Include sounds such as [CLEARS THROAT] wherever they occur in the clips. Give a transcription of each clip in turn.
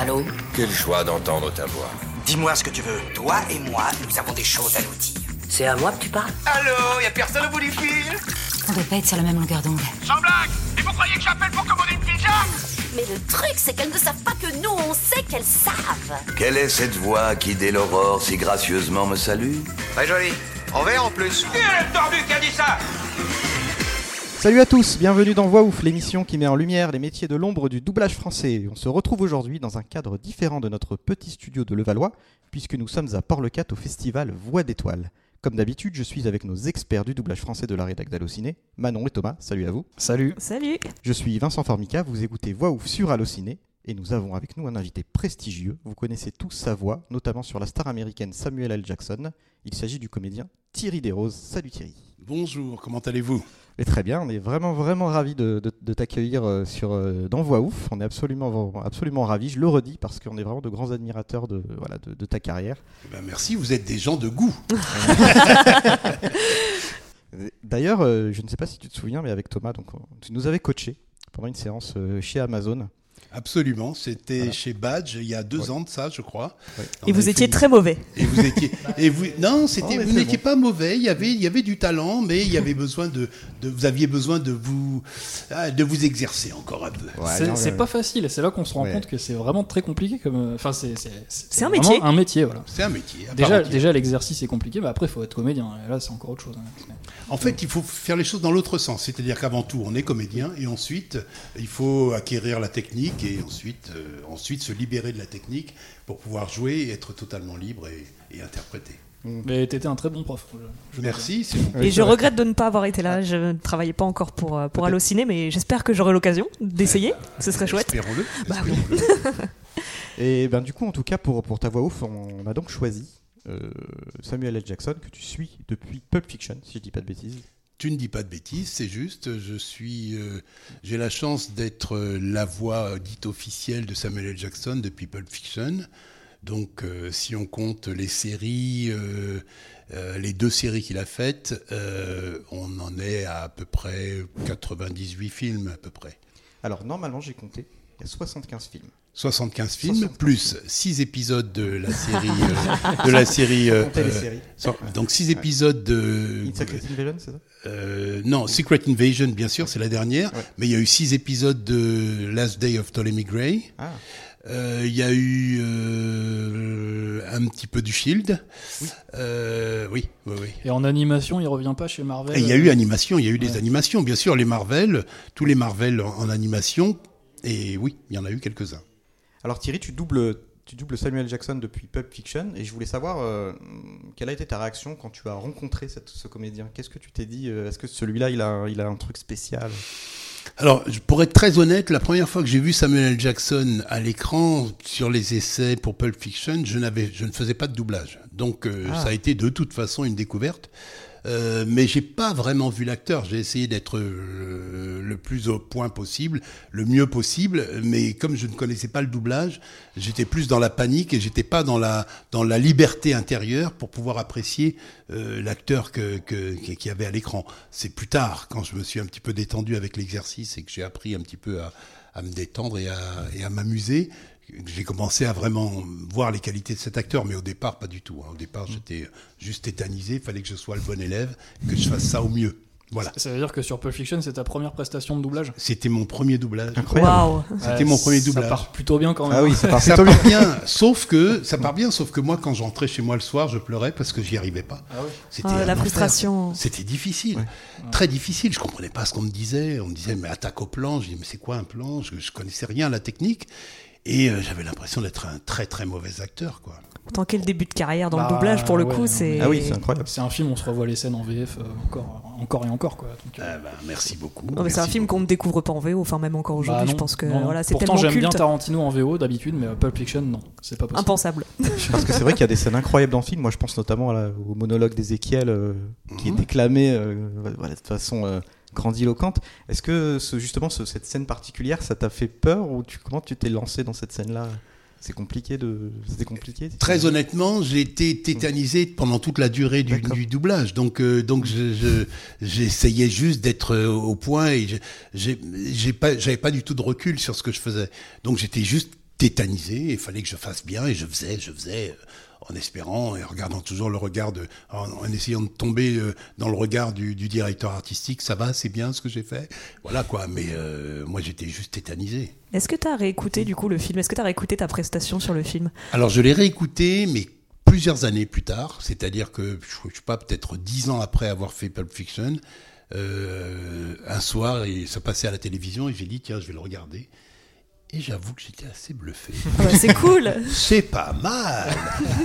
Allô Quelle joie d'entendre ta voix. Dis-moi ce que tu veux. Toi et moi, nous avons des choses à nous dire. C'est à moi que tu parles Allô, y a personne au bout du fil? On doit pas être sur la même longueur d'onde. Sans blague Et vous croyez que j'appelle pour commander une pizza? Mais le truc, c'est qu'elles ne savent pas que nous, on sait qu'elles savent. Quelle est cette voix qui, dès l'aurore, si gracieusement me salue? Très joli. En vert en plus. Qui est le tordu qui a dit ça Salut à tous, bienvenue dans Voix Ouf, l'émission qui met en lumière les métiers de l'ombre du doublage français. On se retrouve aujourd'hui dans un cadre différent de notre petit studio de Levallois, puisque nous sommes à Port-le-Cat au festival Voix d'étoiles. Comme d'habitude, je suis avec nos experts du doublage français de la rédac d'Allociné, Manon et Thomas. Salut à vous. Salut. Salut Je suis Vincent Formica, vous écoutez Voix Ouf sur Allociné, et nous avons avec nous un invité prestigieux. Vous connaissez tous sa voix, notamment sur la star américaine Samuel L. Jackson. Il s'agit du comédien Thierry Desroses. Salut Thierry. Bonjour, comment allez-vous? Et très bien, on est vraiment vraiment ravis de, de- de t'accueillir euh, sur euh, dans Voix Ouf. On est absolument absolument ravis. Je le redis parce qu'on est vraiment de grands admirateurs de voilà de, de ta carrière. Eh ben, Merci, vous êtes des gens de goût. [LAUGHS] D'ailleurs, euh, je ne sais pas si tu te souviens, mais avec Thomas, donc on- tu nous avais coaché pendant une séance chez Amazon. Absolument, c'était Voilà. chez Badge il y a deux Ouais. ans de ça, je crois. Ouais. Et vous étiez fait- très mauvais. Et vous étiez. [LAUGHS] Et vous, non, c'était. Oh, vous n'étiez bon. pas mauvais. Il y avait, il y avait du talent, mais il y avait besoin de, de- vous aviez besoin de vous, ah, de vous exercer encore un peu. Ouais, C'est pas facile, et c'est là qu'on se rend Ouais. compte que c'est vraiment très compliqué. Comme, enfin, c'est un métier. Un métier, voilà. C'est un métier. Déjà, déjà l'exercice est compliqué, mais après, il faut être comédien. Et là, c'est encore autre chose. hein. En fait, il faut faire les choses dans l'autre sens. C'est-à-dire qu'avant tout, on est comédien, et ensuite, il faut acquérir la technique, et ensuite, euh, ensuite se libérer de la technique pour pouvoir jouer et être totalement libre et, et interpréter. Mais t'étais un très bon prof. je- Merci. bon. Et je regrette de ne pas avoir été là. Je ne travaillais pas encore pour, euh, pour. Allociné, mais j'espère que j'aurai l'occasion d'essayer. Ce serait chouette. Espérons-le. Bah. [LAUGHS] Et ben du coup, en tout cas, pour, pour ta voix ouf, on a donc choisi euh, Samuel L. Jackson que tu suis depuis Pulp Fiction, si je dis pas de bêtises. Tu ne dis pas de bêtises, c'est juste. Je suis, euh, j'ai la chance d'être euh, la voix dite officielle de Samuel L. Jackson depuis Pulp Fiction. Donc, euh, si on compte les séries, euh, euh, les deux séries qu'il a faites, euh, on en est à à peu près 98 films à peu près. Alors normalement, j'ai compté, il y a 75 films. 75 films 75 plus 6 épisodes de la série [LAUGHS] euh, de la série euh, euh, donc 6 épisodes de Secret Invasion, c'est ça? Euh, non, Secret Invasion, bien sûr, c'est la dernière. Ouais. Mais il y a eu six épisodes de Last Day of Ptolemy Gray. Ah, Euh, Il y a eu euh, un petit peu du Shield. Oui. Euh, oui, oui, oui. Et en animation, il revient pas chez Marvel. Et il y a eu animation, il y a eu des animations, bien sûr, les Marvel, tous les Marvel en, en animation. Et oui, il y en a eu quelques-uns. Alors Thierry, tu doubles, tu doubles Samuel Jackson depuis Pulp Fiction et je voulais savoir euh, quelle a été ta réaction quand tu as rencontré cette- ce comédien? Qu'est-ce que tu t'es dit euh, Est-ce que celui-là, il a, il a un truc spécial? Alors, pour être très honnête, la première fois que j'ai vu Samuel L. Jackson à l'écran sur les essais pour Pulp Fiction, je, je ne faisais pas de doublage. Donc, euh, Ah. ça a été de toute façon une découverte. Euh, mais j'ai pas vraiment vu l'acteur. J'ai essayé d'être euh, le plus au point possible, le mieux possible. Mais comme je ne connaissais pas le doublage, j'étais plus dans la panique et j'étais pas dans la dans la liberté intérieure pour pouvoir apprécier euh, l'acteur que qu'il y avait à l'écran. C'est plus tard, quand je me suis un petit peu détendu avec l'exercice et que j'ai appris un petit peu à, à me détendre et à, et à m'amuser, j'ai commencé à vraiment voir les qualités de cet acteur. Mais au départ, pas du tout. hein. Au départ, j'étais juste tétanisé. Il fallait que je sois le bon élève, que je fasse ça au mieux. Voilà. Ça veut dire que sur Pulp Fiction, c'est ta première prestation de doublage? C'était mon premier doublage. Incroyable. Waouh C'était Ouais, mon premier Ça doublage. part plutôt bien quand même. Ah oui, ça part Ça plutôt bien. sauf que ça part bien, sauf que moi, quand j'entrais chez moi le soir, je pleurais parce que j'y arrivais pas. Ah oui. C'était Ah, La frustration. C'était difficile, très difficile. Je comprenais pas ce qu'on me disait. On me disait mais attaque au plan. Je dis mais c'est quoi un plan? Je, je connaissais rien à la technique et euh, j'avais l'impression d'être un très très mauvais acteur quoi. Tant qu'est le début de carrière dans Bah, le doublage, pour le ouais, coup, c'est. Ah oui, c'est incroyable. C'est un film, on se revoit les scènes en VF euh, encore, encore et encore. Quoi. Donc, euh, Ah bah, merci beaucoup. Non, mais c'est un film qu'on ne découvre pas en VO, enfin même encore bah, aujourd'hui, non, je pense que non, non. voilà, c'est Pourtant, tellement j'aime bien Tarantino en VO d'habitude, mais Pulp Fiction, non, c'est pas possible. impensable. [LAUGHS] Parce que c'est vrai qu'il y a des scènes incroyables dans le film. Moi, je pense notamment la- au monologue d'Ézéchiel euh, qui est Mhm. déclamé euh, voilà, de façon euh, grandiloquente. Est-ce que ce, justement ce- cette scène particulière, ça t'a fait peur ou tu, comment tu t'es lancé dans cette scène-là? C'est compliqué de. C'était compliqué. Très honnêtement, j'ai été tétanisé pendant toute la durée du, doublage. Donc, euh, donc, je, je- j'essayais juste d'être euh, au point et j'ai pas, j'avais pas du tout de recul sur ce que je faisais. Donc, j'étais juste tétanisé. Il fallait que je fasse bien et je faisais, je faisais euh, en espérant et en regardant toujours le regard de, en, en essayant de tomber euh, dans le regard du, du directeur artistique. Ça va, c'est bien ce que j'ai fait. Voilà quoi. Mais euh, moi, j'étais juste tétanisé. Est-ce que tu as réécouté du coup le film? Est-ce que tu as réécouté ta prestation sur le film? Alors je l'ai réécouté, mais plusieurs années plus tard, c'est-à-dire que je ne sais pas, peut-être dix ans après avoir fait Pulp Fiction, euh, un soir, et ça passait à la télévision, et j'ai dit tiens, je vais le regarder. Et j'avoue que j'étais assez bluffé. Ah bah, C'est cool [LAUGHS] C'est pas mal.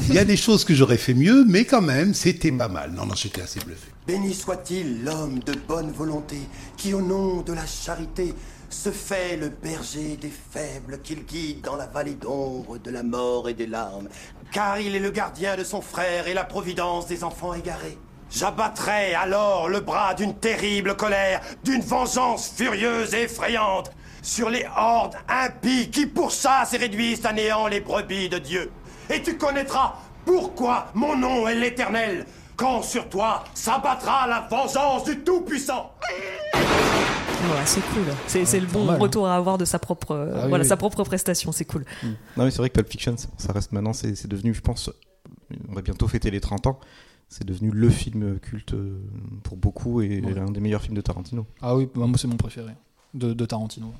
Il y a des choses que j'aurais fait mieux, mais quand même, c'était pas mal. Non, non, j'étais assez bluffé. Béni soit-il l'homme de bonne volonté qui, au nom de la charité, se fait le berger des faibles qu'il guide dans la vallée d'ombre de la mort et des larmes. Car il est le gardien de son frère et la providence des enfants égarés. J'abattrai alors le bras d'une terrible colère, d'une vengeance furieuse et effrayante, sur les hordes impies qui pourchassent et réduisent à néant les brebis de Dieu. Et tu connaîtras pourquoi mon nom est l'Éternel, quand sur toi s'abattra la vengeance du Tout-Puissant. Ouais, c'est cool. C'est c'est le bon mal, hein. retour à avoir de sa propre, euh, Ah oui, voilà, oui. sa propre prestation. C'est cool. Non, mais c'est vrai que Pulp Fiction, ça- ça reste maintenant, c'est c'est devenu, je pense, on va bientôt fêter les 30 ans. C'est devenu le film culte euh, pour beaucoup et Ouais. l'un des meilleurs films de Tarantino. Ah oui, bah, moi c'est mon préféré de, de Tarantino.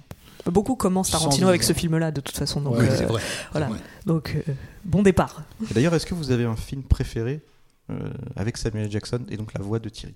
Beaucoup commencent Tarantino avec ce film-là, de toute façon. Donc, Ouais, euh, c'est vrai. c'est voilà. vrai. donc euh, bon départ. Et d'ailleurs, est-ce que vous avez un film préféré euh, avec Samuel. Jackson et donc la voix de Thierry?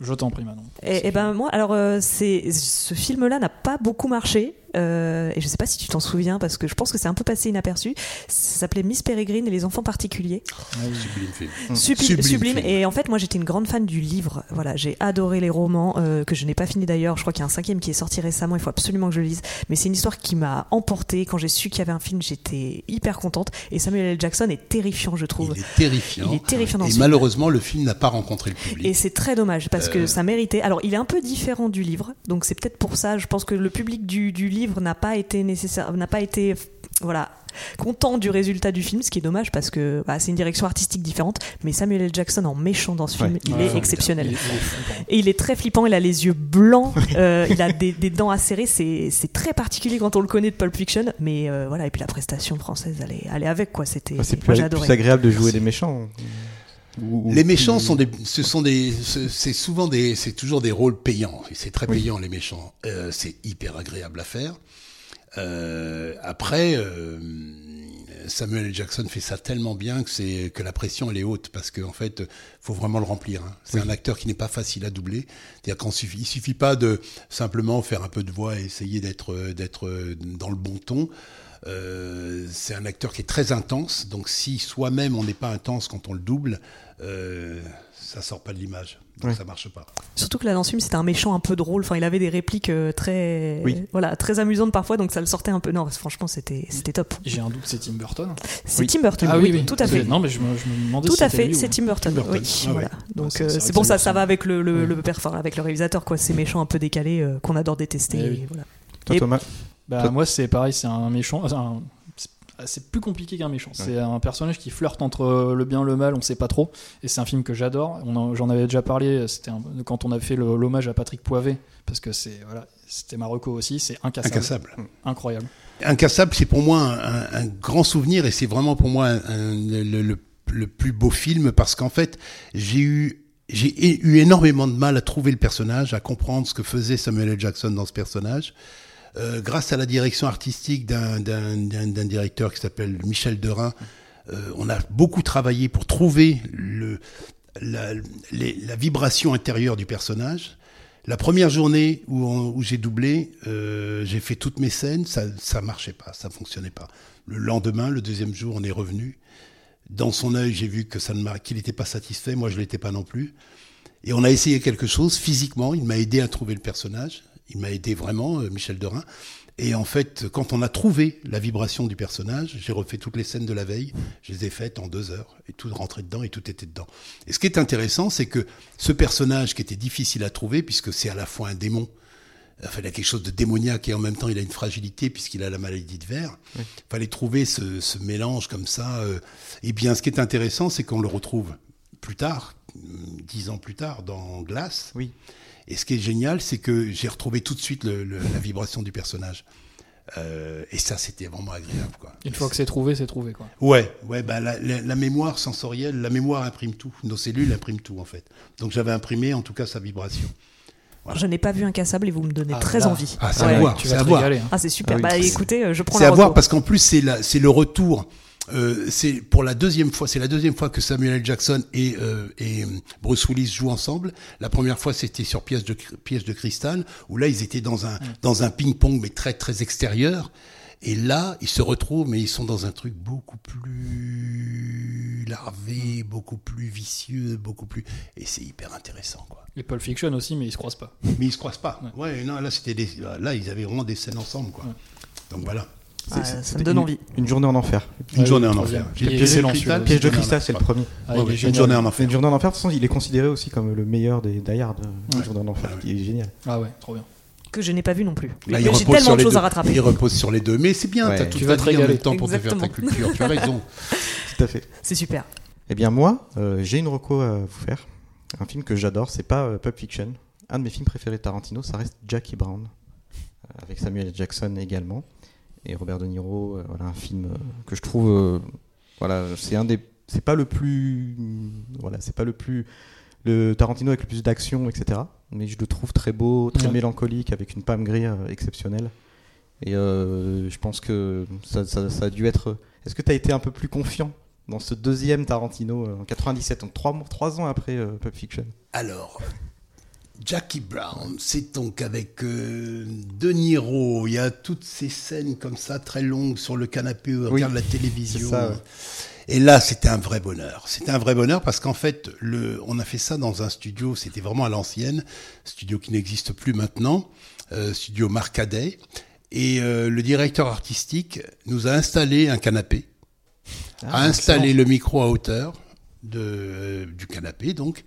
Je t'en prie Manon. Et, et ben moi, alors euh, c'est ce film-là n'a pas beaucoup marché. euh, et je sais pas si tu t'en souviens parce que je pense que c'est un peu passé inaperçu. Ça s'appelait Miss Peregrine et les enfants particuliers. Sublime film. Sublime, Sublime sublime. film. Et en fait, moi, j'étais une grande fan du livre. Voilà, j'ai adoré les romans euh, que je n'ai pas fini d'ailleurs. Je crois qu'il y a un cinquième qui est sorti récemment. Il faut absolument que je le lise. Mais c'est une histoire qui m'a emportée. Quand j'ai su qu'il y avait un film, j'étais hyper contente. Et Samuel L. Jackson est terrifiant, je trouve. Il est terrifiant. Il est terrifiant dans Et ce film. malheureusement, le film n'a pas rencontré le public. Et c'est très dommage parce que Euh. ça méritait. Alors, il est un peu différent du livre, donc c'est peut-être pour ça. Je pense que le public du, du livre n'a pas été nécessaire, n'a pas été, voilà, content du résultat du film, ce qui est dommage parce que bah, c'est une direction artistique différente. Mais Samuel L. Jackson en méchant dans ce film, Ouais. il Ouais, est exceptionnel. Il est- il est flippant. Et il est très flippant, il a les yeux blancs, [LAUGHS] euh, il a des, des dents acérées, c'est c'est très particulier quand on le connaît de Pulp Fiction, mais euh, voilà, et puis la prestation française, elle est, elle est avec quoi, c'était. Enfin, C'est plus, agréable de jouer des méchants. Ou- Les méchants sont des, ce sont des, ce- c'est souvent des, c'est toujours des rôles payants. C'est très payant les méchants. Euh, c'est hyper agréable à faire. Euh, après, euh, Samuel. Jackson fait ça tellement bien que c'est que la pression elle est haute parce qu'en fait, faut vraiment le remplir. hein. C'est un acteur qui n'est pas facile à doubler. C'est-à-dire qu'il suffit, il suffit pas de simplement faire un peu de voix et essayer d'être d'être dans le bon ton. Euh, c'est un acteur qui est très intense, donc si soi-même on n'est pas intense quand on le double, euh, ça sort pas de l'image, donc Ouais. ça marche pas. Surtout que là dans ce film c'était un méchant un peu drôle, enfin il avait des répliques euh, très, Oui. voilà, très amusantes parfois, donc ça le sortait un peu. Non, franchement c'était c'était top. J'ai un doute, c'est Tim Burton. C'est Oui. Tim Burton, Ah oui, oui. tout à fait. Non, mais je me, je me demandais Tout si à fait, ou- c'est Tim Burton. Tim Burton. Oui, Ah voilà. ouais. Donc c'est- euh, c'est que ça, ça va avec le, le, Oui. le père- enfin, avec le réalisateur, quoi. Ces méchants un peu décalés euh, qu'on adore détester. Eh oui. et voilà. Toi, Et- Thomas? Bah, Toi- moi, c'est pareil, c'est un méchant. un- c'est- plus compliqué qu'un méchant. C'est un personnage qui flirte entre le bien et le mal, on sait pas trop. Et c'est un film que j'adore. J'en avais déjà parlé. C'était un- quand on a fait l'hommage à Patrick Poivet, parce que c'est voilà, c'était Marocco aussi. C'est incassable, Incassable. incroyable. Incassable, c'est pour moi un, grand souvenir et c'est vraiment pour moi un- un- le, le- le plus beau film parce qu'en fait, j'ai eu j'ai eu énormément de mal à trouver le personnage, à comprendre ce que faisait Samuel L. Jackson dans ce personnage. Euh, grâce à la direction artistique d'un directeur qui s'appelle Michel Derain, euh, on a beaucoup travaillé pour trouver la, vibration intérieure du personnage. La première journée où, j'ai doublé, euh, j'ai fait toutes mes scènes, ça ça marchait pas, ça fonctionnait pas. Le lendemain, le deuxième jour, on est revenu. Dans son œil, j'ai vu que ça ne qu'il n'était pas satisfait, moi je l'étais pas non plus. Et on a essayé quelque chose physiquement. Il m'a aidé à trouver le personnage. Il m'a aidé vraiment, euh, Michel Derain. Et en fait, quand on a trouvé la vibration du personnage, j'ai refait toutes les scènes de la veille. Je les ai faites en deux heures et tout rentrait dedans et tout était dedans. Et ce qui est intéressant, c'est que ce personnage qui était difficile à trouver, puisque c'est à la fois un démon, enfin, il a quelque chose de démoniaque et en même temps il a une fragilité puisqu'il a la maladie de verre. Il fallait trouver ce, ce mélange comme ça. euh. Et bien, ce qui est intéressant, c'est qu'on le retrouve plus tard, dix ans plus tard, dans Glace. Oui. Et ce qui est génial, c'est que j'ai retrouvé tout de suite le- le- la vibration du personnage. Euh, et ça, c'était vraiment agréable. Quoi. Une fois que c'est trouvé, c'est trouvé. Quoi. Ouais, ouais bah, la, la- la mémoire sensorielle, la mémoire imprime tout. Nos cellules impriment tout, en fait. Donc j'avais imprimé, en tout cas, sa vibration. Je n'ai pas vu incassable et vous me donnez Ah, très là. envie. Ah, c'est Ouais. à voir, Tu vas à te voir. régaler. hein. Ah, c'est super. Ah oui, bah écoutez, euh, je prends C'est à voir parce qu'en plus c'est le retour. Euh, c'est pour la deuxième fois, c'est la deuxième fois que Samuel L. Jackson et, euh, et euh, Bruce Willis jouent ensemble. La première fois, c'était sur piège de piège de cristal, où là ils étaient dans un dans un ping-pong mais très très extérieur. Et là, ils se retrouvent, mais ils sont dans un truc beaucoup plus larvé, beaucoup plus vicieux, beaucoup plus. Et c'est hyper intéressant, quoi. Et Pulp Fiction aussi, mais ils se croisent pas. Mais ils se croisent pas. Ouais, non, là c'était des, là ils avaient vraiment des scènes ensemble, quoi. Donc voilà. Ah, ça me donne une- envie. Une journée en enfer. Une Ouais, journée en enfer. Piège de cristal, c'est le enfer. premier. Ah, Ouais, une journée en enfer. une journée en enfer. De toute façon, il est considéré aussi comme le meilleur des Die Hard. Une journée en enfer, qui est génial. Ah ouais, trop bien. Que je n'ai pas vu non plus. Là, Mais il J'ai repose tellement sur de les choses deux. à rattraper. Il repose sur les deux, mais c'est bien. T'as toute Tu ta vas te vie en régaler. même temps pour te faire ta Exactement. culture. Tu as raison. [LAUGHS] Tout à fait. C'est super. Eh bien moi, euh, j'ai une reco à vous faire. Un film que j'adore, c'est pas euh, Pulp Fiction. Un de mes films préférés de Tarantino, ça reste Jackie Brown, euh, avec Samuel. Jackson également et Robert De Niro. euh, voilà un film euh, que je trouve, euh, voilà, c'est un des, c'est pas le plus, voilà, c'est pas le plus, le Tarantino avec le plus d'action, etc. Mais je le trouve très beau, très Ouais. mélancolique, avec une Pam Grier euh, exceptionnelle. Et euh, je pense que ça, ça- ça a dû être. Est-ce que tu as été un peu plus confiant dans ce deuxième Tarantino euh, en 97, donc trois, mois- trois ans après euh, Pulp Fiction? Alors, Jackie Brown, c'est donc avec euh, De Niro. Il y a toutes ces scènes comme ça, très longues, sur le canapé, on Oui, regarde la télévision. c'est ça, ouais. Et là, c'était un vrai bonheur. C'était un vrai bonheur parce qu'en fait, le, on a fait ça dans un studio, c'était vraiment à l'ancienne, studio qui n'existe plus maintenant, euh, studio Marcadet. Et euh, le directeur artistique nous a installé un canapé, Ah, a installé le micro à hauteur de, euh, du canapé, donc,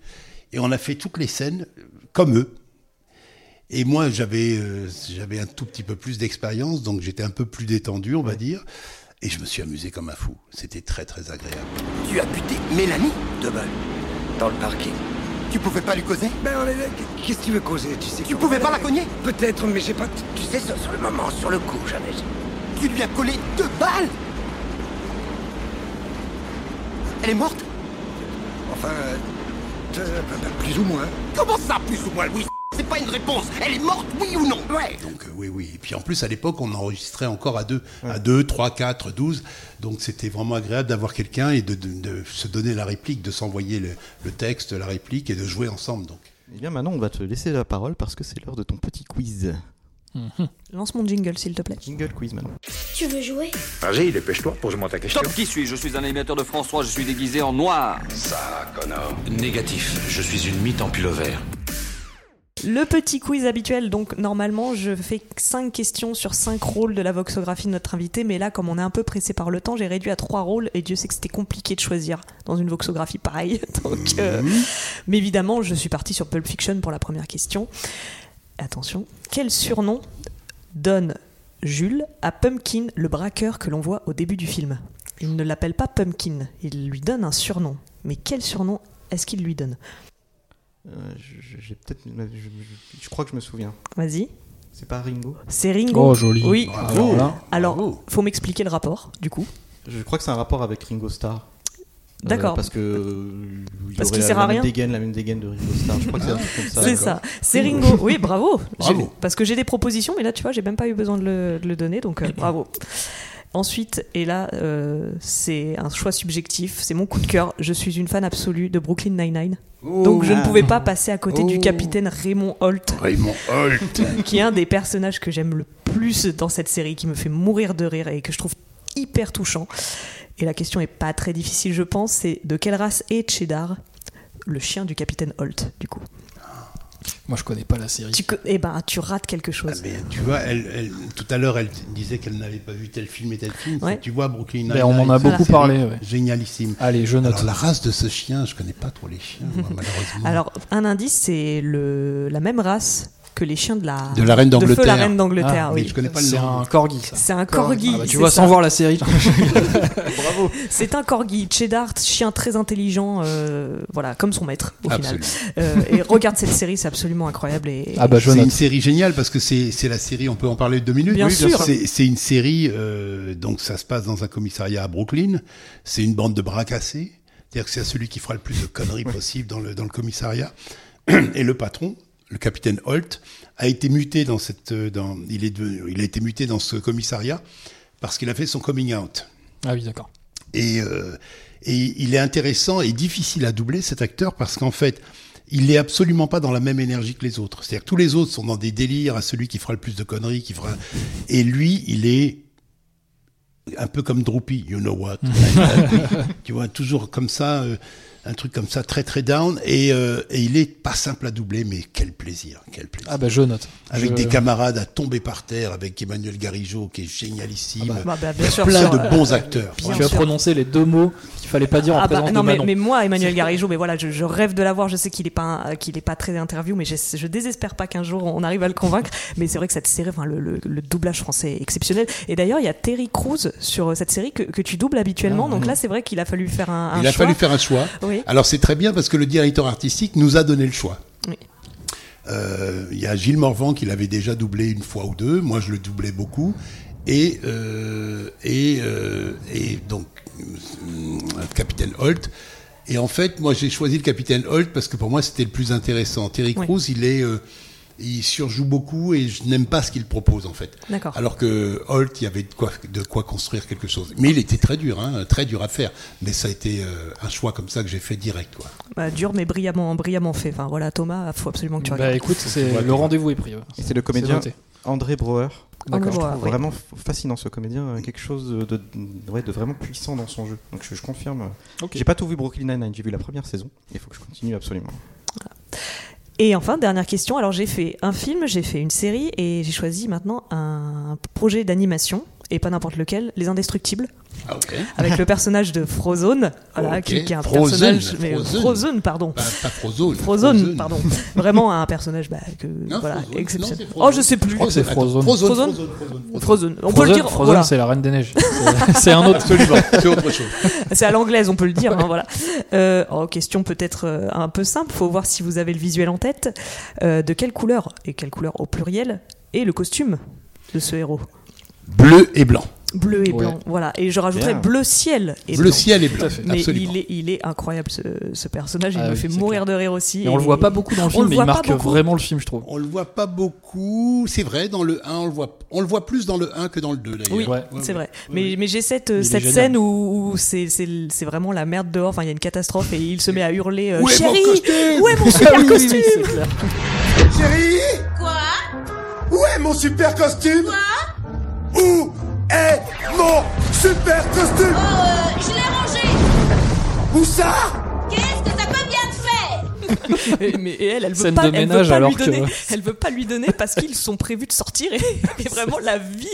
et on a fait toutes les scènes comme eux. Et moi, j'avais euh, j'avais un tout petit peu plus d'expérience, donc j'étais un peu plus détendu, on va dire. Et je me suis amusé comme un fou. C'était très, très agréable. Tu as buté Mélanie Deux balles. Dans le parking. Tu pouvais pas lui causer? Ben, qu'est-ce que tu veux causer? Tu sais Tu pouvais pas la cogner? Peut-être, mais j'ai pas. Tu sais, sur, sur le moment, sur le coup, jamais. Tu lui as collé deux balles Elle est morte? Enfin, euh, euh, plus ou moins. Comment ça, plus ou moins, Louis? C'est pas une réponse. Elle est morte, oui ou non? Ouais. Donc euh, oui, oui. Et puis en plus, à l'époque, on enregistrait encore à deux, à deux, trois, quatre, douze. Donc c'était vraiment agréable d'avoir quelqu'un et de, de- de se donner la réplique, de s'envoyer le, le texte, la réplique et de jouer ensemble. Donc. Eh bien maintenant, on va te laisser la parole parce que c'est l'heure de ton petit quiz. Lance mon jingle, s'il te plaît. Jingle quiz maintenant. Tu veux jouer? Vas-y, dépêche-toi, pose-moi ta question. Stop, qui suis-je? Je suis un animateur de France 3, je suis déguisé en noir. Ça, connard. Négatif, je suis une mythe en pull vert. Le petit quiz habituel, donc normalement je fais 5 questions sur 5 rôles de la voxographie de notre invité, mais là comme on est un peu pressé par le temps, j'ai réduit à 3 rôles et Dieu sait que c'était compliqué de choisir dans une voxographie pareille. [LAUGHS] Donc, euh, Mais évidemment je suis parti sur Pulp Fiction pour la première question. Attention, quel surnom donne Jules à Pumpkin, le braqueur que l'on voit au début du film? Il ne l'appelle pas Pumpkin, il lui donne un surnom. Mais quel surnom est-ce qu'il lui donne? Euh, je- j'ai peut-être, je, je- je crois que je me souviens. Vas-y. C'est pas Ringo? C'est Ringo. Oh, joli. Oui. Bravo. Alors, faut m'expliquer le rapport, du coup. Je crois que c'est un rapport avec Ringo Starr. Euh, D'accord. parce que euh, il Parce qu'il la, sert à même rien. dégaine, la même dégaine de Ringo Starr. Je crois que c'est un truc comme ça. C'est ça. C'est Ringo. Oui, bravo. Bravo. Parce que j'ai des propositions, mais là, tu vois, j'ai même pas eu besoin de le, de le donner, donc euh, [COUGHS] bravo. Ensuite, et là, euh, c'est un choix subjectif, c'est mon coup de cœur. Je suis une fan absolue de Brooklyn Nine-Nine. Donc je ne ah. pouvais pas passer à côté du Oh. capitaine Raymond Holt, Raymond Holt. [LAUGHS] qui est un des personnages que j'aime le plus dans cette série, qui me fait mourir de rire et que je trouve hyper touchant. Et la question est pas très difficile, je pense, c'est de quelle race est Cheddar, le chien du capitaine Holt, du coup? moi je connais pas la série. Tu, co- eh ben, tu rates quelque Ah, chose. mais tu vois, elle, elle- tout à l'heure, elle disait qu'elle n'avait pas vu tel film et tel film. Ouais. Tu vois, Brooklyn Ben, Nine-Nine. on en a beaucoup parlé, ouais. Génialissime. Allez, je note. Alors, la race de ce chien, je connais pas trop les chiens, moi, [LAUGHS] malheureusement. Alors, un indice, c'est le, la même race que les chiens de la, De la reine feu, d'Angleterre. la reine d'Angleterre, Ah, oui. je connais pas le C'est un corgi, ça. C'est un corgi. Ah bah, tu vois, ça. sans voir la série. [LAUGHS] C'est un corgi, cheddar, chien très intelligent, euh, voilà, comme son maître au Absolument. final. Euh, et regarde cette série, c'est absolument incroyable. Et, Ah bah, je c'est une série géniale parce que c'est c'est la série, on peut en parler deux minutes. Bien Oui, sûr. C'est c'est une série, euh, donc ça se passe dans un commissariat à Brooklyn. C'est une bande de bras cassés. C'est-à-dire que c'est celui qui fera le plus de conneries possible dans le, dans le commissariat. [CLEARS THROAT] Et le patron, le capitaine Holt, a été muté dans cette, euh, dans, il est devenu- il a été muté dans ce commissariat parce qu'il a fait son coming out. Ah oui, d'accord. Et, euh, et il est intéressant et difficile à doubler cet acteur parce qu'en fait, il est absolument pas dans la même énergie que les autres. C'est-à-dire que tous les autres sont dans des délires à celui qui fera le plus de conneries, qui fera. Et lui, il est un peu comme Droopy, you know what. [LAUGHS] tu vois, toujours comme ça, euh, un truc comme ça, très très down. Et, euh, et il est pas simple à doubler, mais quel plaisir, quel plaisir. Ah bah je note. Avec Je- des camarades à tomber par terre, avec Emmanuel Garigeau qui est génialissime. Bah, bah, bien sûr, Plein sûr, de euh, bons acteurs. bien Tu as prononcé les deux mots qu'il fallait pas dire en Ah bah, présence non de mais, Manon. mais moi Emmanuel Garigeau mais voilà je, je rêve de l'avoir je sais qu'il est pas qu'il est pas très interview mais je, je désespère pas qu'un jour on arrive à le convaincre mais c'est vrai que cette série enfin le, le- le doublage français est exceptionnel et d'ailleurs il y a Terry Crews sur cette série que, que tu doubles habituellement Ah, donc là c'est vrai qu'il a fallu faire un, un Il a choix. fallu faire un choix. Oui. Alors c'est très bien parce que le directeur artistique nous a donné le choix. Oui. Euh, Il y a Gilles Morvan qui l'avait déjà doublé une fois ou deux. Moi, je le doublais beaucoup. Et, euh, et, euh, et donc, Capitaine Holt. Et en fait, moi, j'ai choisi le Capitaine Holt parce que pour moi, c'était le plus intéressant. Terry Oui. Crews, il est, il surjoue beaucoup et je n'aime pas ce qu'il propose en fait. D'accord. Alors que Holt, il y avait de quoi, de quoi construire quelque chose. Mais il était très dur, hein, très dur à faire. Mais ça a été euh, un choix comme ça que j'ai fait direct. Quoi. Bah, dur mais brillamment brillamment fait enfin voilà Thomas faut absolument que tu Bah regardes écoute, c'est le rendez-vous est pris. ouais. Et c'est le comédien. André Breuer. André Je trouve oui. vraiment fascinant ce comédien, euh, quelque chose de, de- ouais, de vraiment puissant dans son jeu. Donc je, je confirme. Ok. J'ai pas tout vu Brooklyn Nine-Nine, j'ai vu la première saison. Il faut que je continue absolument. Et enfin, dernière question. Alors, j'ai fait un film, j'ai fait une série et j'ai choisi maintenant un projet d'animation. Et pas n'importe lequel, Les Indestructibles, Ah, avec le personnage de Frozone, voilà, qui, qui est un Frozen, personnage. mais- Frozen. Frozone, pardon. Pas, pas Frozone. Frozone, pardon. Vraiment un personnage bah, que, Non, voilà, Frozone. exceptionnel. Non, oh, Frozone. je sais plus. Je crois que c'est Frozone. Frozone, Frozone Frozone, Frozone. Frozone. On peut le dire. Frozen, voilà. c'est la Reine des Neiges. [LAUGHS] C'est- un autre. Absolument, c'est autre chose. C'est à l'anglaise, on peut le dire. hein, voilà. Euh, oh, question peut-être euh, un peu simple. Faut voir si vous avez le visuel en tête. Euh, de quelle couleur et quelle couleur au pluriel est le costume de ce héros? Bleu et blanc. Bleu et Ouais. blanc. Voilà. Et je rajouterais Bien. bleu ciel et Bleu blanc. ciel et blanc. Mais Absolument. il est, il est incroyable ce, ce personnage. Il Ah me oui, fait mourir de rire aussi. Et on le voit pas beaucoup dans le film, le mais il marque vraiment le film, je trouve. On le voit pas beaucoup. C'est vrai, dans le 1, on le voit, on le voit plus dans le 1 que dans le 2 d'ailleurs. Oui, Ouais. c'est vrai. Mais mais j'ai cette, cette scène où, où c'est c'est c'est vraiment la merde dehors. Enfin, il y a une catastrophe et il se met à hurler euh, Où est mon Chérie, où est mon super Ah oui, costume. Chérie Quoi? Où est mon super costume Où est mon super costume Oh, euh, je l'ai rangé. Où ça [LAUGHS] et, mais, et elle, elle veut Scène pas, de elle veut ménage pas alors lui que- donner, elle veut pas lui donner parce qu'ils sont prévus de sortir et, et vraiment la vie,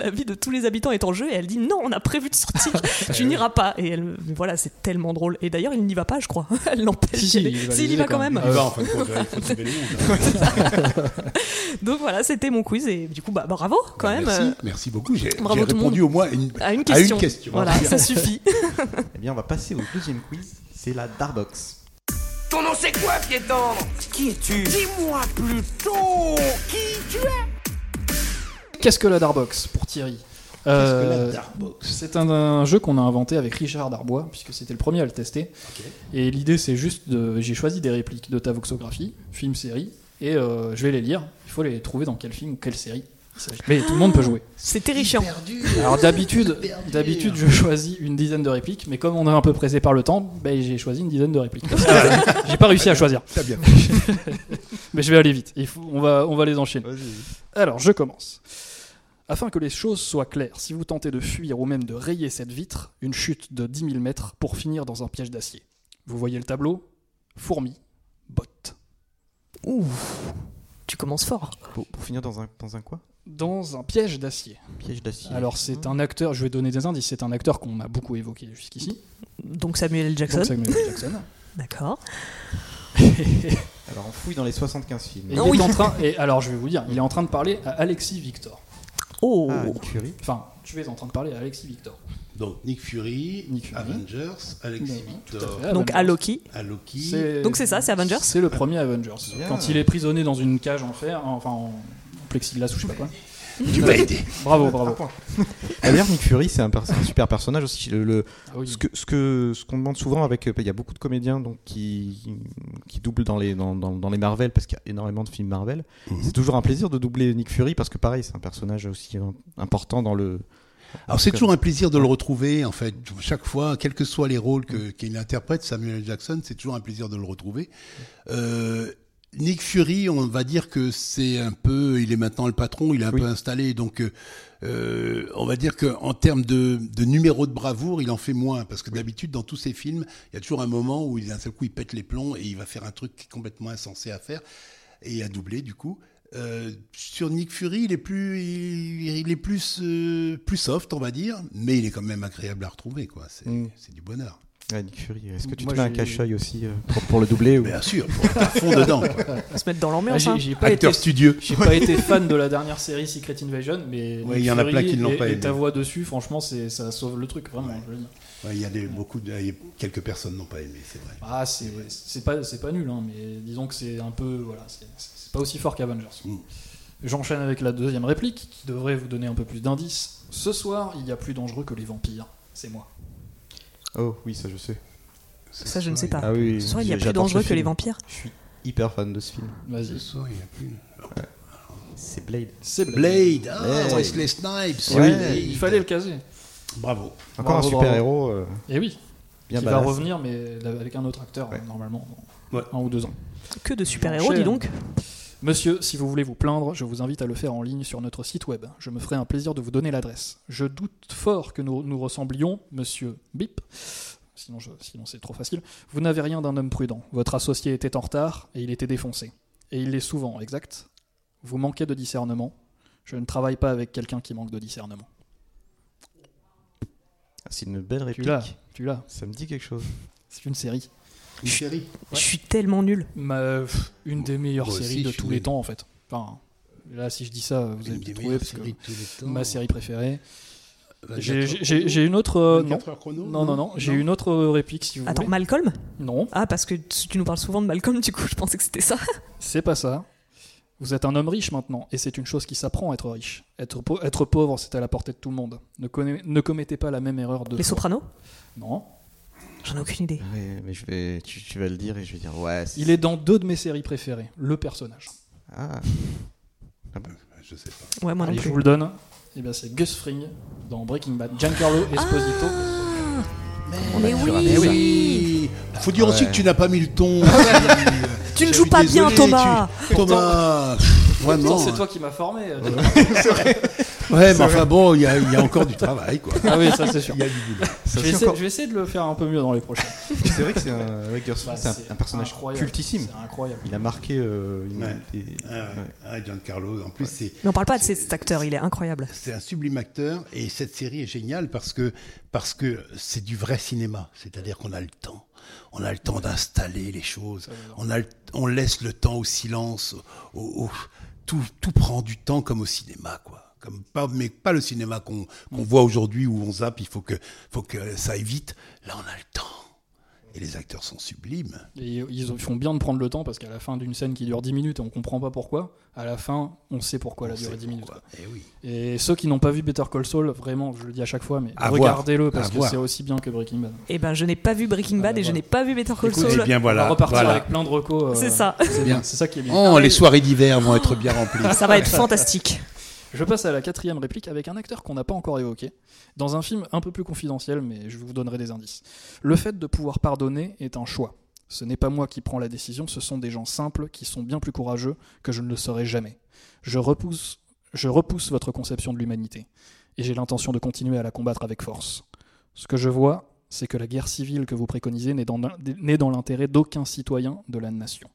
la vie de tous les habitants est en jeu et elle dit non, on a prévu de sortir, [LAUGHS] tu n'iras pas et elle, voilà, c'est tellement drôle et d'ailleurs il n'y va pas, je crois, [LAUGHS] elle l'empêche. Si, il Si, y va quand même. hein. Donc voilà, c'était mon quiz et du coup bah bravo quand même. Merci, merci beaucoup. J'ai j'ai bravo tout le répondu au moins une, à une question. question. Voilà, ça suffit. Eh bien, on va passer au deuxième quiz. C'est la Darbox. Ton nom c'est quoi, piéton Qui es-tu Dis-moi plutôt qui tu es Qu'est-ce que la Darbox pour Thierry? Euh, C'est un, un jeu qu'on a inventé avec Richard Darbois, puisque c'était le premier à le tester. Et l'idée, c'est juste de. J'ai choisi des répliques de ta voxographie, film, série, et euh, je vais les lire. Il faut les trouver dans quel film ou quelle série. Mais tout le monde peut jouer. C'est terrifiant. Alors d'habitude, d'habitude, je choisis une dizaine de répliques, mais comme on est un peu pressé par le temps, ben, j'ai choisi une dizaine de répliques. [LAUGHS] j'ai pas réussi à choisir. Bien [LAUGHS] mais je vais aller vite. Il faut, on va, on va les enchaîner. Alors, je commence. Afin que les choses soient claires, si vous tentez de fuir ou même de rayer cette vitre, une chute de 10 000 mètres pour finir dans un piège d'acier. Vous voyez le tableau? Fourmi, botte. Ouh, tu commences fort. Pour, pour finir dans un, dans un quoi? Dans un piège d'acier. Piège d'acier. Alors, c'est un acteur, je vais donner des indices, c'est un acteur qu'on a beaucoup évoqué jusqu'ici. Donc Samuel L. Jackson. Donc, Samuel L. Jackson. [LAUGHS] D'accord. [LAUGHS] Alors on fouille dans les 75 films. Et il est en train, et alors je vais vous dire, il est en train de parler à Alexis Victor. Oh Ah, Nick Fury. Enfin, tu es en train de parler à Alexis Victor. Donc Nick Fury, Nick Fury. Avengers, Alexis à Victor, fait. Donc Avengers. à Loki. à Loki. C'est- Donc c'est ça, c'est Avengers C'est le premier Avengers. Quand il est prisonnier dans une cage en fer, enfin en plexiglas ou je sais pas quoi. [LAUGHS] Tu m'as aidé. Bravo, bravo. D'ailleurs, Nick Fury, c'est un, super personnage aussi. Le, le- Ah oui. Ce que ce que ce qu'on demande souvent avec, euh, il y a beaucoup de comédiens donc qui qui doublent dans les dans, dans, dans les Marvel parce qu'il y a énormément de films Marvel. Mhm. C'est toujours un plaisir de doubler Nick Fury parce que pareil, c'est un personnage aussi important dans le. Alors c'est toujours un plaisir de le retrouver en fait. Chaque fois, quels que soient les rôles que- qu'il interprète, Samuel. Jackson, c'est toujours un plaisir de le retrouver. Euh, Nick Fury, on va dire que c'est un peu, il est maintenant le patron, il est un Oui. peu installé, donc euh, euh, on va dire qu'en termes de, de numéro de bravoure, il en fait moins, parce que d'habitude dans tous ses films, il y a toujours un moment où d'un seul coup il pète les plombs et il va faire un truc complètement insensé à faire et à doubler du coup. Euh, sur Nick Fury, il est plus, il, il est plus, euh, plus soft, on va dire, mais il est quand même agréable à retrouver, quoi. C'est Mm. c'est du bonheur. Ouais, Nick Fury. Est-ce que tu Moi, te mets un j'ai- cache-œil aussi euh, pour, pour le [LAUGHS] doubler ou... Bien sûr, pour être à fond dedans. quoi. [LAUGHS] On se mettre dans Ah, l'ambiance. hein. j'ai pas Acteur été studieux. J'ai pas [LAUGHS] été fan de la dernière série Secret Invasion, mais Ouais, Nick il y en a Fury plein qui ne l'ont et- pas Et aimé. ta voix dessus, franchement, c'est ça sauve le truc vraiment. je veux dire. Ouais, il y a des, beaucoup de, il y a quelques personnes n'ont pas aimé, c'est vrai. Ah, c'est c'est pas c'est pas nul, hein, mais disons que c'est un peu voilà, c'est c'est pas aussi fort qu'Avengers. Mm. J'enchaîne avec la deuxième réplique qui devrait vous donner un peu plus d'indices. Ce soir, il y a plus dangereux que les vampires. C'est moi. Oh oui, ça je sais. Ça, je ne sais pas. Ah oui, Ce soir, il y a plus dangereux ce que les vampires. Je suis hyper fan de ce film. Ce Vas-y. soir, il y a plus. C'est Blade. C'est Blade. Blade, ah, Blade. Wesley Snipes. Eh Ouais. Blade. il fallait le caser. Bravo. Encore Bravo, un super bravo. héros. euh, Et oui, bien qui va badass. revenir, mais avec un autre acteur Ouais. normalement, dans Ouais. un ou deux ans. Que de super-héros, dis donc. Monsieur, si vous voulez vous plaindre, je vous invite à le faire en ligne sur notre site web. Je me ferai un plaisir de vous donner l'adresse. Je doute fort que nous nous ressemblions, monsieur Bip. Sinon, je- sinon c'est trop facile. Vous n'avez rien d'un homme prudent. Votre associé était en retard et il était défoncé. Et il l'est souvent, exact. Vous manquez de discernement. Je ne travaille pas avec quelqu'un qui manque de discernement. Ah, C'est une belle Tu réplique. l'as, tu l'as. Ça me dit quelque chose. C'est une série. Une série. Je suis tellement nul. Ma- une des meilleures Moi aussi, séries de tous les temps, en fait. Enfin, là, si je dis ça, vous allez Une peut-être trouver parce que temps. ma série préférée. 24 J'ai- heures J'ai une autre. euh, non. 24 heures chrono, Non, non, non. J'ai une autre euh, réplique si vous Attends, voulez. Malcolm? Non, Ah, parce que tu nous parles souvent de Malcolm, du coup, je pensais que c'était ça. [LAUGHS] c'est pas ça. Vous êtes un homme riche maintenant, et c'est une chose qui s'apprend à être riche. Être, pau- être pauvre, c'est à la portée de tout le monde. Ne, commettez pas la même erreur de Les fois. Sopranos? Non. J'en ai aucune idée. Ouais, mais je vais, tu, tu vas le dire et je vais dire ouais. c'est- Il est dans deux de mes séries préférées. Le personnage. Ah. Je sais pas. Ouais, moi non je vous le donne. Et bien, c'est Gus Fring dans Breaking Bad. Giancarlo Esposito. Mais tu oui, Oui. Faut dire aussi que tu n'as pas mis le ton. [LAUGHS] Tu ne joues pas bien, Thomas. tu- Thomas. Vraiment. C'est toi qui m'as formé. euh, Ouais, [LAUGHS] mais enfin bon, il y, a- il y a encore du travail, quoi. Ah oui, ça c'est sûr. Il y a du boulot. [LAUGHS] Je vais, essayer, je vais essayer de le faire un peu mieux dans les prochaines. [LAUGHS] C'est vrai que c'est un, Bah, un- un, personnage incroyable. cultissime. C'est incroyable. Il a marqué. euh, une- Ouais. des- Ah, ouais. ouais. Ah, Giancarlo, en plus, c'est. Mais on parle pas de cet acteur, il est incroyable. C'est un sublime acteur et cette série est géniale parce que parce que c'est du vrai cinéma, c'est-à-dire qu'on a le temps, on a le temps d'installer les choses, on a le- on laisse le temps au silence, au, au- tout tout prend du temps comme au cinéma quoi. Comme pas mais pas le cinéma qu'on qu'on voit aujourd'hui où on zappe, il faut que faut que ça aille vite. Là on a le temps et les acteurs sont sublimes. Et ils font bien de prendre le temps parce qu'à la fin d'une scène qui dure 10 minutes et on comprend pas pourquoi, à la fin, on sait pourquoi elle a On duré sait 10 minutes. Eh oui. Et ceux qui n'ont pas vu Better Call Saul, vraiment, je le dis à chaque fois, mais regardez-le parce à que c'est aussi bien que Breaking Bad. Eh ben, je n'ai pas vu Breaking Ah, Bad bah, et je n'ai pas vu Better Call Saul. Eh bien On voilà. va repartir voilà. avec plein de recos. euh, C'est ça. C'est bien, c'est ça qui est bien. Oh, les soirées d'hiver vont être bien remplies. Ça va être fantastique. Je passe à la quatrième réplique avec un acteur qu'on n'a pas encore évoqué, dans un film un peu plus confidentiel, mais je vous donnerai des indices. Le fait de pouvoir pardonner est un choix. Ce n'est pas moi qui prends la décision, ce sont des gens simples qui sont bien plus courageux que je ne le serai jamais. Je repousse, je repousse votre conception de l'humanité, et j'ai l'intention de continuer à la combattre avec force. Ce que je vois, c'est que la guerre civile que vous préconisez n'est dans, l'intérêt d'aucun citoyen de la nation.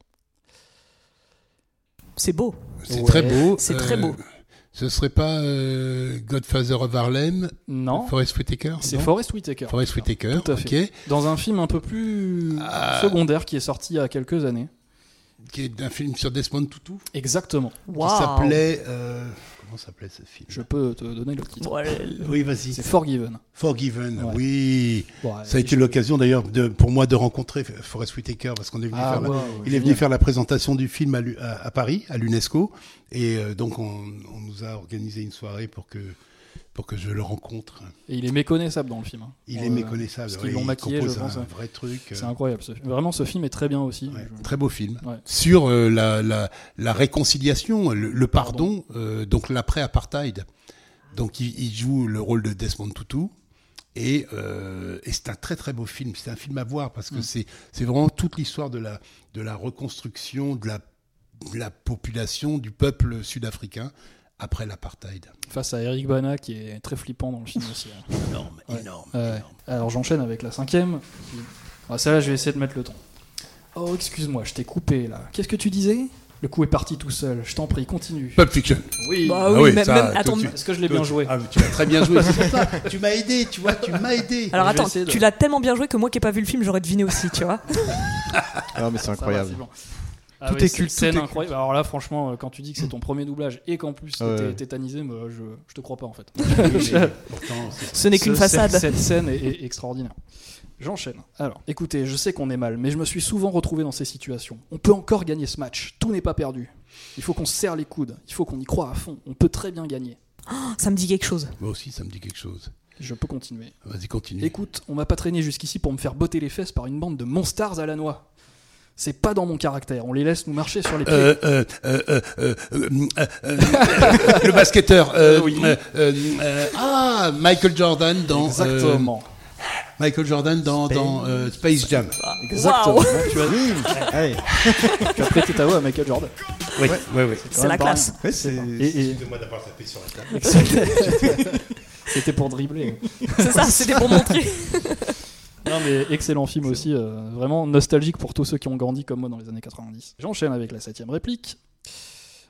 C'est beau. C'est Ouais. très beau. C'est très beau. Ce serait pas euh, Godfather of Harlem, Non, Forest Whitaker? C'est Forest Whitaker. Forest Whitaker, Tout à fait. ok. dans un film un peu plus Ah. secondaire qui est sorti il y a quelques années. qui est un film sur Desmond Tutu? Exactement. Waouh. Qui s'appelait. euh, comment s'appelait ce film Je peux te donner le titre. Oui, vas-y. C'est Forgiven. Forgiven, Ouais. oui. Bon, Ça a été l'occasion d'ailleurs pour moi de rencontrer Forest Whitaker parce qu'on est venu Ah, faire la- il est venu faire la présentation du film à, l'U- à- à Paris, à l'UNESCO, et euh, donc on, on nous a organisé une soirée pour que pour que je le rencontre. Et il est méconnaissable dans le film. hein. Il Euh, est méconnaissable. Parce qu'ils l'ont il maquillé, je pense. un vrai truc. C'est euh, incroyable. ce film. Vraiment, ce film est très bien aussi. ouais, Je- Très beau film. Ouais. Sur euh, la, la, la réconciliation, le, le pardon, euh, donc l'après-apartheid. Donc il, il joue le rôle de Desmond Tutu. Et, et c'est un très très beau film. C'est un film à voir parce que Mm. c'est c'est vraiment toute l'histoire de la, de la reconstruction de la, de la population, du peuple sud-africain après l'apartheid. Face à Eric Bana qui est très flippant dans le film aussi. hein. [LAUGHS] Énorme, Ouais. énorme. Ouais. énorme. Alors j'enchaîne avec la cinquième. Ah, Celle-là, je vais essayer de mettre le temps. Oh, excuse-moi, je t'ai coupé là. Qu'est-ce que tu disais? Le coup est parti tout seul. Je t'en prie, continue. Pulp Fiction. Oui. Bah Ah oui, même, ça, même- attends. Est-ce que je l'ai bien joué Ah, tu l'as très bien joué. c'est ça. tu m'as aidé, tu vois, tu m'as aidé. [LAUGHS] Alors attends, de- tu l'as tellement bien joué que moi qui n'ai pas vu le film, j'aurais deviné aussi, tu vois. [LAUGHS] Ah, mais c'est Ça va, incroyable. c'est bon. Ah Tout oui, est culte, tout Scène est incroyable. Alors là, franchement, euh, quand tu dis que c'est ton premier doublage et qu'en plus Ouais. t'es tétanisé, moi, je, je te crois pas en fait. [LAUGHS] Pourtant, Ce n'est qu'une façade. Cette, scène est, est extraordinaire. J'enchaîne. Alors, écoutez, je sais qu'on est mal, mais je me suis souvent retrouvé dans ces situations. On peut encore gagner ce match. Tout n'est pas perdu. Il faut qu'on se serre les coudes. Il faut qu'on y croit à fond. On peut très bien gagner. Ça me dit quelque chose. Moi aussi, ça me dit quelque chose. Je peux continuer. Vas-y, continue. Écoute, on m'a pas traîné jusqu'ici pour me faire botter les fesses par une bande de monstars à la noix. C'est pas dans mon caractère. On les laisse nous marcher sur les pieds. Euh, euh, euh, euh, euh, euh, euh, euh, le basketteur. euh, Oui. euh, euh, euh, ah, Michael Jordan dans. euh, Exactement. Michael Jordan dans, dans euh, Space Jam. Exactement. Waouh. Tu as, [LAUGHS] tu as prêté ta voix à Michael Jordan. Oui, oui, oui. C'est la classe. Ouais, c'est- Et, et- Excusez-moi d'avoir tapé sur la table. [LAUGHS] C'était pour dribbler. C'est ça, c'était pour montrer. [LAUGHS] Non mais excellent film aussi, euh, vraiment nostalgique pour tous ceux qui ont grandi comme moi dans les années 90. J'enchaîne avec la septième réplique.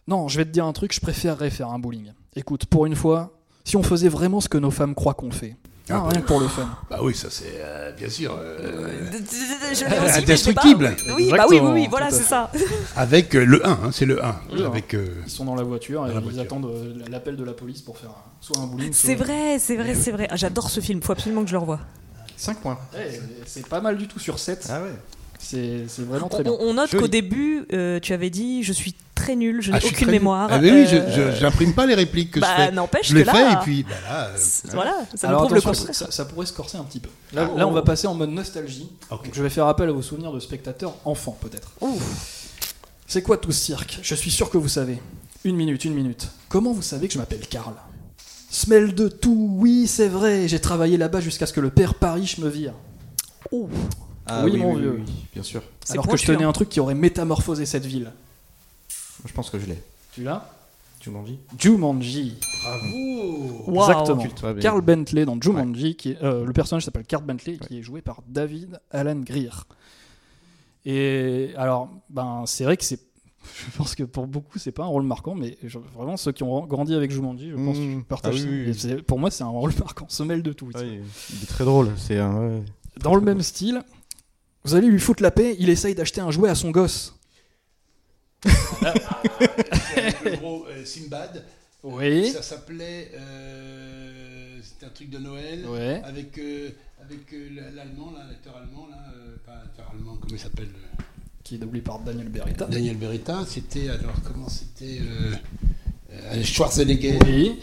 Non, je vais te dire un truc, je préférerais faire un bowling. Écoute, pour une fois, si on faisait vraiment ce que nos femmes croient qu'on fait, Ah, hein, rien que pour le fun. Bah oui, ça c'est euh, bien sûr. euh, l'ai Indestructible. Oui, bah oui, oui, oui, voilà, c'est ça. [LAUGHS] avec euh, le 1, hein, c'est le 1. Le un. avec, euh, Ils sont dans la voiture et la ils voiture. attendent euh, l'appel de la police pour faire un- soit un bowling. C'est soit- vrai, c'est vrai, c'est vrai. Ah, J'adore ce film, faut absolument que je le revoie. 5 points. Ouais, c'est pas mal du tout sur 7. Ah ouais. C'est vraiment On, très bien. on note qu'au début, euh, tu avais dit je suis très nul, je n'ai ah, suis aucune mémoire. Ah, mais oui, je- Euh, je j'imprime pas les répliques que bah, je fais. n'empêche Je les que fais là- et puis bah là. euh, Voilà, ça Alors prouve le contraire. ça, ça pourrait se corser un petit peu. Là, Ah, là, on oh. va passer en mode nostalgie. Donc, je vais faire appel à vos souvenirs de spectateurs enfants, peut-être. C'est quoi tout ce cirque? Je suis sûr que vous savez. Une minute, une minute. Comment vous savez que je m'appelle Karl? Smell de tout, oui, c'est vrai. J'ai travaillé là-bas jusqu'à ce que le père Paris me vire. Ah Oui, mon vieux. bien sûr. C'est Alors que je tenais hein. un truc qui aurait métamorphosé cette ville. Je pense que je l'ai. Tu l'as? Jumanji Jumanji. Waouh. Exactement. Ouais, Carl Bentley dans Jumanji, qui est, euh, le personnage s'appelle Carl Bentley, qui est joué par David Alan Greer. Et alors, ben, c'est vrai que c'est. Je pense que pour beaucoup, c'est pas un rôle marquant, mais je- vraiment ceux qui ont grandi avec Jumanji, je pense Mmh. que partagent Ah oui, ça. oui, Et oui. c'est- Pour moi, c'est un rôle [LAUGHS] marquant, semelle de tout. Ouais, il est très drôle. C'est un. ouais. Dans le même style, vous allez lui foutre la paix, il essaye d'acheter un jouet à son gosse. [LAUGHS] le gros euh, Simbad. Oui. Ça s'appelait. euh, C'était un truc de Noël. Ouais. Avec, euh, avec euh, l'allemand, là, l'acteur allemand, là, euh, pas l'acteur allemand, comment il s'appelle euh, Qui est doublé par Daniel Beretta. Daniel Beretta. C'était alors, comment c'était euh, euh, Schwarzenegger. Oui.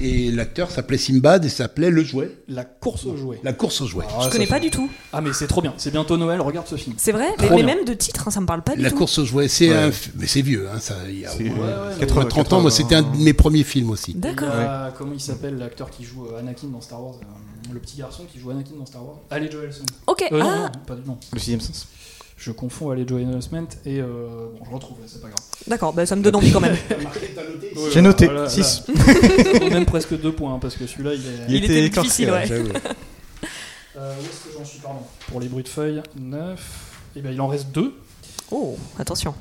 Et, l'acteur s'appelait Simbad et s'appelait Le Jouet. La course aux jouets. La course aux jouets. Ah, Je connais pas du tout. Ah, mais c'est trop bien. C'est bientôt Noël, regarde ce film. C'est vrai, mais, même de titre, hein, ça me parle pas du La tout. course aux jouets, c'est Ouais. un, mais c'est vieux, hein, ça, il y a au C'est, moins, euh, ouais, 80, 30 ans. Moi, c'était un de mes premiers films aussi. D'accord. Comment il s'appelle l'acteur qui joue euh, Anakin dans Star Wars euh, Le petit garçon qui joue Anakin dans Star Wars? Ali Joelson. Ok, Euh, non, ah, non, pas du non. Le sixième sens. Je confonds Ali Joelson et euh, bon, je retrouve, c'est pas grave. d'accord, bah, ça me donne envie quand même. [LAUGHS] J'ai noté. Voilà, 6. là. Ça vaut même presque deux points hein, parce que celui-là il est. Il était difficile, ouais. [LAUGHS] Euh, où est-ce que j'en suis pardon? Pour les bruits de feuilles, 9. Et bien il en reste deux. Oh, attention.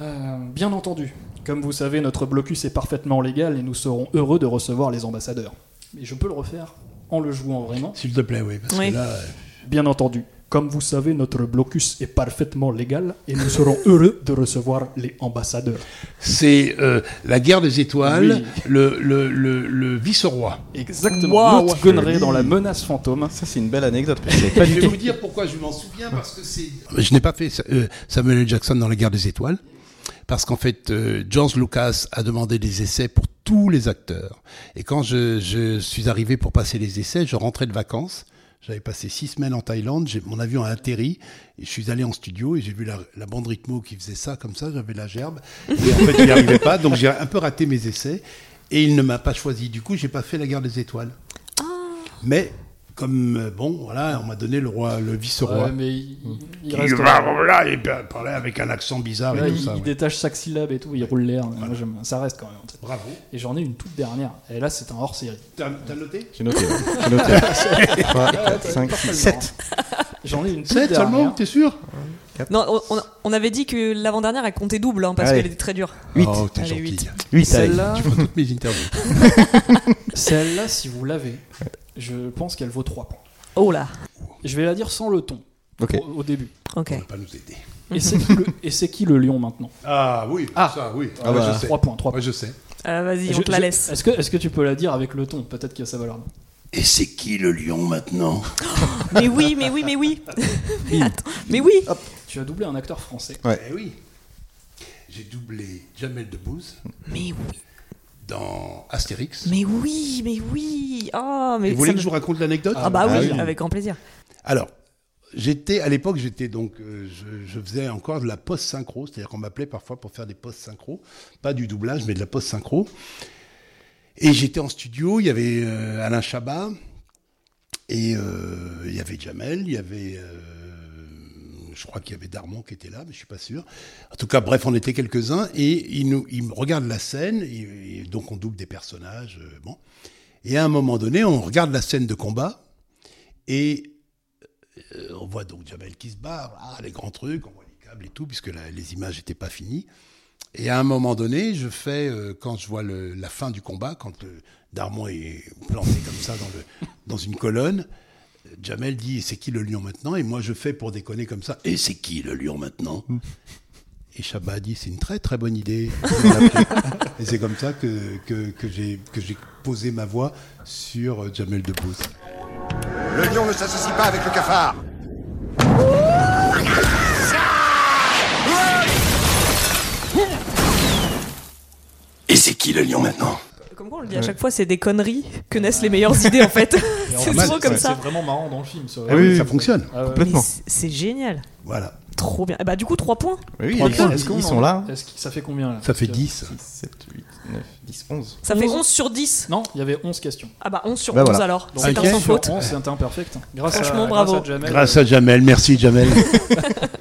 Euh, bien entendu, comme vous savez, notre blocus est parfaitement légal et nous serons heureux de recevoir les ambassadeurs. Mais je peux le refaire en le jouant vraiment. S'il te plaît, oui, parce Oui. que là, euh, Bien entendu, Comme vous savez, notre blocus est parfaitement légal et nous serons [LAUGHS] heureux de recevoir les ambassadeurs. C'est euh, la guerre des étoiles, Oui. le, le, le, le vice-roi. Exactement. Gunnery joli. dans la menace fantôme. Ça, c'est une belle anecdote. je vais vous dire pourquoi je m'en souviens, parce que c'est... Je n'ai pas fait euh, Samuel L. Jackson dans la guerre des étoiles, parce qu'en fait, euh, George Lucas a demandé des essais pour tous les acteurs. Et quand je, je suis arrivé pour passer les essais, je rentrais de vacances. J'avais passé six semaines en Thaïlande, mon avion a atterri, et je suis allé en studio et j'ai vu la, la bande rythmo qui faisait ça comme ça, j'avais la gerbe, et en fait je n'y arrivais pas, donc j'ai un peu raté mes essais, et il ne m'a pas choisi. Du coup, j'ai pas fait la guerre des étoiles. Mais comme euh, bon, voilà, on m'a donné le roi, le vice-roi. Ouais, mais il, il Qui reste. va, voilà, et parlait avec un accent bizarre Ouais, et tout il, ça. il ouais. détache chaque syllabe et tout, il roule l'air. Ça reste quand même. en. Bravo. Et j'en ai une toute dernière. Et là, c'est un hors série. T'as noté? J'ai noté. ouais. J'ai noté. 3, 4, 5, 6, 7. J'en ai une toute 7 dernière. seulement, t'es sûr? Non, on, avait dit que l'avant-dernière elle comptait double hein, parce qu'elle était très dure. 8. Oh, t'es gentil. huit. 8, allez. Celle-là, Tu toutes mes interviews. [LAUGHS] celle-là, si vous l'avez, je pense qu'elle vaut 3 points. Oh là. Je vais la dire sans le ton. Au, au début. Ok. On va pas nous aider. Et c'est qui, le- et c'est qui le lion maintenant? Ah oui, Ah. ça, oui. Ah Ouais, bah. je sais. 3 points, 3 Moi, points. je sais. Euh, Vas-y, Je- on te la je- laisse. Est-ce que, est-ce que tu peux la dire avec le ton? Peut-être qu'il y a sa valeur. Et c'est qui le lion maintenant? [LAUGHS] Mais oui, mais oui, mais oui. [LAUGHS] Attends, mais oui. Tu as doublé un acteur français. Ouais. Eh oui. J'ai doublé Jamel Debbouze Mais oui. Dans Astérix. Mais oui, mais oui. Oh, mais vous voulez que je vous raconte l'anecdote Ah bah Ah oui, oui. avec grand plaisir. Alors, j'étais à l'époque, j'étais donc, euh, je, je faisais encore de la post synchro, c'est-à-dire qu'on m'appelait parfois pour faire des post synchro, pas du doublage, mais de la post synchro. Et j'étais en studio, il y avait euh, Alain Chabat et euh, il y avait Jamel, il y avait, euh, je crois qu'il y avait Darmon qui était là, mais je suis pas sûr. En tout cas, bref, on était quelques-uns et il nous, il regarde la scène et, donc on double des personnages, euh, bon. Et à un moment donné, on regarde la scène de combat et euh, on voit donc Jamel qui se barre, ah, les grands trucs, on voit les câbles et tout, puisque les images n'étaient pas finies. Et à un moment donné, je fais, euh, quand je vois la fin du combat, quand le Darmon est planté comme ça dans une colonne, Jamel dit C'est qui le lion maintenant? Et moi, je fais pour déconner comme ça Et c'est qui le lion maintenant? Et Chabat a dit C'est une très très bonne idée. [LAUGHS] et c'est comme ça que, que, que j'ai que j'ai posé ma voix sur euh, Jamel Debbouze. Le lion ne s'associe pas avec le cafard. Et c'est qui le lion maintenant? Quoi on le dit à chaque fois, c'est des conneries que naissent les meilleures idées en fait. [LAUGHS] c'est souvent comme C'est ça. vraiment marrant dans le film. ça. Ah oui, ça fonctionne. Ah. Complètement. C'est- c'est génial. Voilà. Trop bien. Et bah du coup, 3 points. Oui, Trois ils, points. sont, Est-ce qu'on ils en- sont là. Ça fait combien là? Ça fait Parce que- 10. 6, 7, 8, 9, 10, 11. Ça fait 11. 11 sur 10. Non, il y avait 11 questions. Ah bah 11 sur Bah 11 voilà. alors. Donc, C'est un sans faute. 11, c'est un imperfect. Grâce Franchement, à, bravo. Grâce à Jamel. Grâce à Jamel, merci Jamel. [LAUGHS]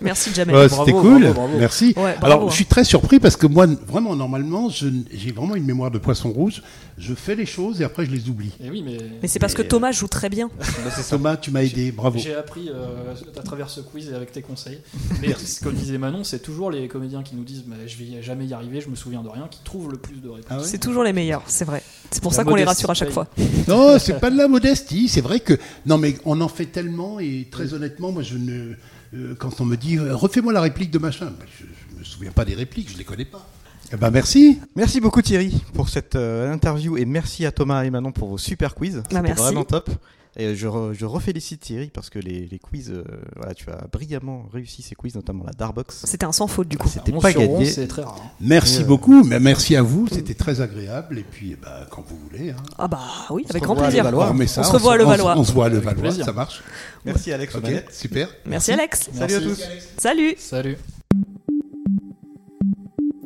Merci Jamel. Ouais, Bravo, C'était cool, bravo, bravo. merci. Ouais, bravo, Alors, hein. je suis très surpris parce que moi, vraiment, normalement, je j'ai vraiment une mémoire de poisson rouge. Je fais les choses et après, je les oublie. Et oui, mais, Mais c'est parce que Thomas joue très bien. [LAUGHS] Thomas, tu m'as aidé, bravo. j'ai appris euh, à travers ce quiz et avec tes conseils. Mais comme disait Manon, c'est toujours les comédiens qui nous disent mais je vais jamais y arriver, je me souviens de rien, qui trouvent le plus de réponses. Ah ouais? C'est toujours les meilleurs, c'est vrai. C'est pour La ça qu'on les rassure à chaque fois. Non, c'est pas de la modestie. C'est vrai que non, mais on en fait tellement et très honnêtement, moi, je ne. euh, quand on me dit euh, refais-moi la réplique de machin, ben, je, je me souviens pas des répliques, je les connais pas. Eh ben merci. Merci beaucoup Thierry pour cette euh, interview et merci à Thomas et Manon pour vos super quiz. C'était Bah, merci. vraiment top. Et je, re- je refélicite Thierry parce que les, les quiz, euh, voilà, tu as brillamment réussi ces quiz, notamment la Darbox. C'était un sans faute du coup. C'était pas gagné. c'est très rare. hein. Merci euh, beaucoup, mais merci à vous, c'était très agréable. Et puis, ben, quand vous voulez. hein. Ah bah oui, On avec grand plaisir. On remet ça, On se revoit à Levallois. On, se voit à Levallois, ça marche. Merci Alex super. Merci Alex. Salut à Merci. tous. Salut. Salut.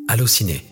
Allociné,